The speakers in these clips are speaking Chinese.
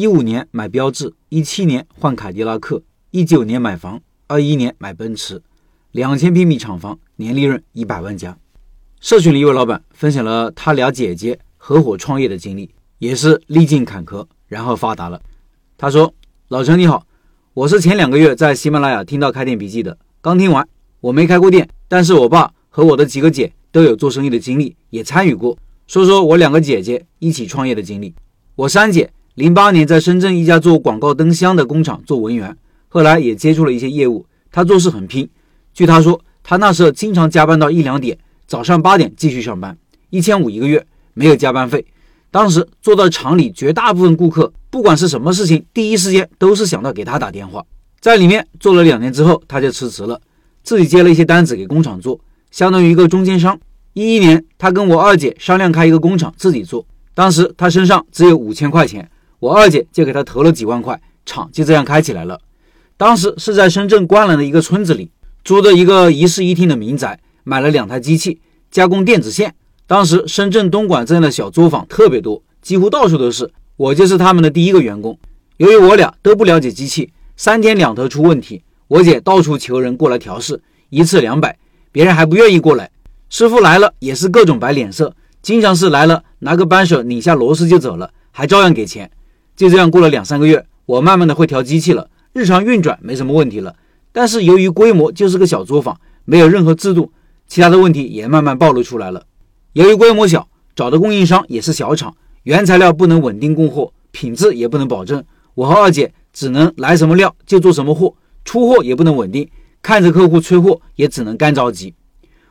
一五年买标致，一七年换凯迪拉克，一九年买房，二一年买奔驰，两千平米厂房，年利润一百万加。社群里一位老板分享了他俩姐姐合伙创业的经历，也是历尽坎坷，然后发达了。他说：“老陈你好，我是前两个月在喜马拉雅听到开店笔记的，刚听完，我没开过店，但是我爸和我的几个姐都有做生意的经历，也参与过。说说我两个姐姐一起创业的经历。我三姐。”零八年，在深圳一家做广告灯箱的工厂做文员，后来也接触了一些业务。他做事很拼。据他说，他那时候经常加班到一两点，早上八点继续上班，一千五一个月，没有加班费。当时做到厂里，绝大部分顾客不管是什么事情，第一时间都是想到给他打电话。在里面做了两年之后，他就辞职了，自己接了一些单子给工厂做，相当于一个中间商。一一年，他跟我二姐商量开一个工厂自己做，当时他身上只有五千块钱。我二姐就给他投了几万块，厂就这样开起来了。当时是在深圳关南的一个村子里租的一个一室一厅的民宅，买了两台机器加工电子线。当时深圳东莞这样的小作坊特别多，几乎到处都是。我就是他们的第一个员工。由于我俩都不了解机器，三天两头出问题，我姐到处求人过来调试，一次两百，别人还不愿意过来。师傅来了也是各种摆脸色，经常是来了拿个扳手拧下螺丝就走了，还照样给钱。就这样过了两三个月，我慢慢的会调机器了，日常运转没什么问题了。但是由于规模就是个小作坊，没有任何制度，其他的问题也慢慢暴露出来了。由于规模小，找的供应商也是小厂，原材料不能稳定供货，品质也不能保证。我和二姐只能来什么料就做什么货，出货也不能稳定，看着客户催货也只能干着急。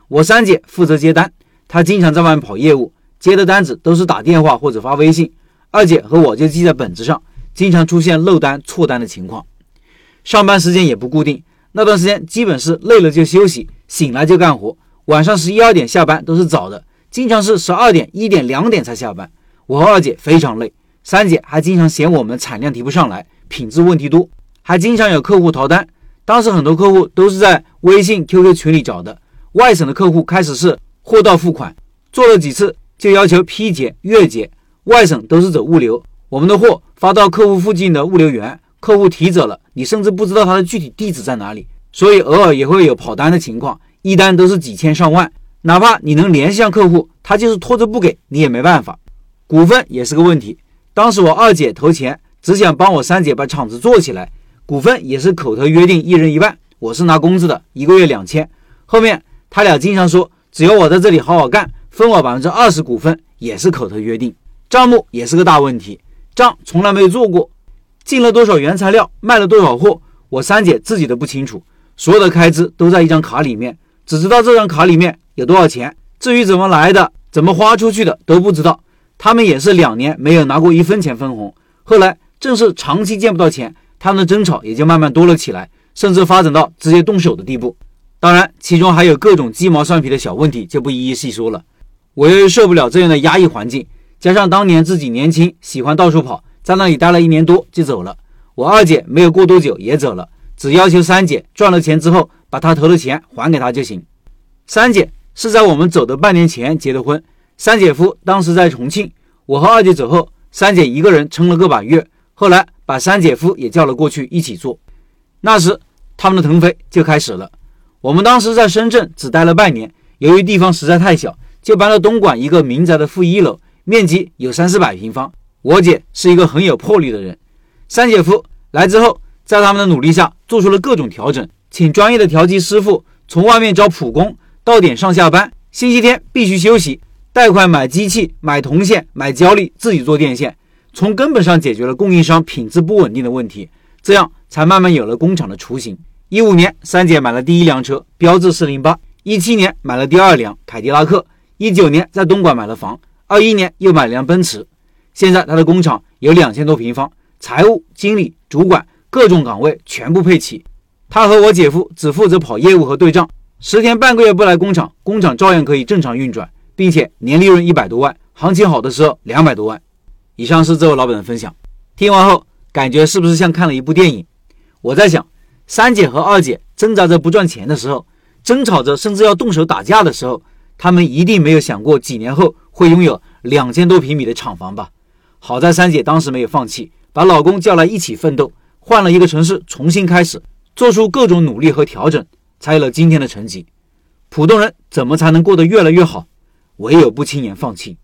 我三姐负责接单，她经常在外面跑业务，接的单子都是打电话或者发微信。二姐和我就记在本子上，经常出现漏单、错单的情况。上班时间也不固定，那段时间基本是累了就休息，醒来就干活。晚上十一二点下班都是早的，经常是十二点、一点、两点才下班。我和二姐非常累，三姐还经常嫌我们产量提不上来，品质问题多，还经常有客户逃单。当时很多客户都是在微信、QQ 群里找的，外省的客户开始是货到付款，做了几次就要求批结、月结。外省都是走物流，我们的货发到客户附近的物流园，客户提走了，你甚至不知道他的具体地址在哪里，所以偶尔也会有跑单的情况，一单都是几千上万，哪怕你能联系上客户，他就是拖着不给你也没办法。股份也是个问题，当时我二姐投钱，只想帮我三姐把厂子做起来，股份也是口头约定一人一半，我是拿工资的，一个月两千，后面他俩经常说，只要我在这里好好干，分我百分之二十股份，也是口头约定。账目也是个大问题，账从来没有做过，进了多少原材料，卖了多少货，我三姐自己都不清楚，所有的开支都在一张卡里面，只知道这张卡里面有多少钱，至于怎么来的，怎么花出去的都不知道。他们也是两年没有拿过一分钱分红，后来正是长期见不到钱，他们的争吵也就慢慢多了起来，甚至发展到直接动手的地步。当然，其中还有各种鸡毛蒜皮的小问题，就不一一细说了。我又受不了这样的压抑环境。加上当年自己年轻，喜欢到处跑，在那里待了一年多就走了。我二姐没有过多久也走了，只要求三姐赚了钱之后，把她投的钱还给她就行。三姐是在我们走的半年前结的婚，三姐夫当时在重庆。我和二姐走后，三姐一个人撑了个把月，后来把三姐夫也叫了过去一起做。那时他们的腾飞就开始了。我们当时在深圳只待了半年，由于地方实在太小，就搬到东莞一个民宅的负一楼。面积有三四百平方。我姐是一个很有魄力的人。三姐夫来之后，在他们的努力下，做出了各种调整，请专业的调机师傅，从外面招普工，到点上下班，星期天必须休息，贷款买机器、买铜线、买胶粒，自己做电线，从根本上解决了供应商品质不稳定的问题。这样才慢慢有了工厂的雏形。一五年，三姐买了第一辆车，标致四零八；一七年买了第二辆凯迪拉克；一九年在东莞买了房。二一年又买了辆奔驰，现在他的工厂有两千多平方，财务、经理、主管各种岗位全部配齐。他和我姐夫只负责跑业务和对账，十天半个月不来工厂，工厂照样可以正常运转，并且年利润一百多万，行情好的时候两百多万。以上是这位老板的分享，听完后感觉是不是像看了一部电影？我在想，三姐和二姐挣扎着不赚钱的时候，争吵着甚至要动手打架的时候。他们一定没有想过几年后会拥有两千多平米的厂房吧？好在三姐当时没有放弃，把老公叫来一起奋斗，换了一个城市重新开始，做出各种努力和调整，才有了今天的成绩。普通人怎么才能过得越来越好？唯有不轻言放弃。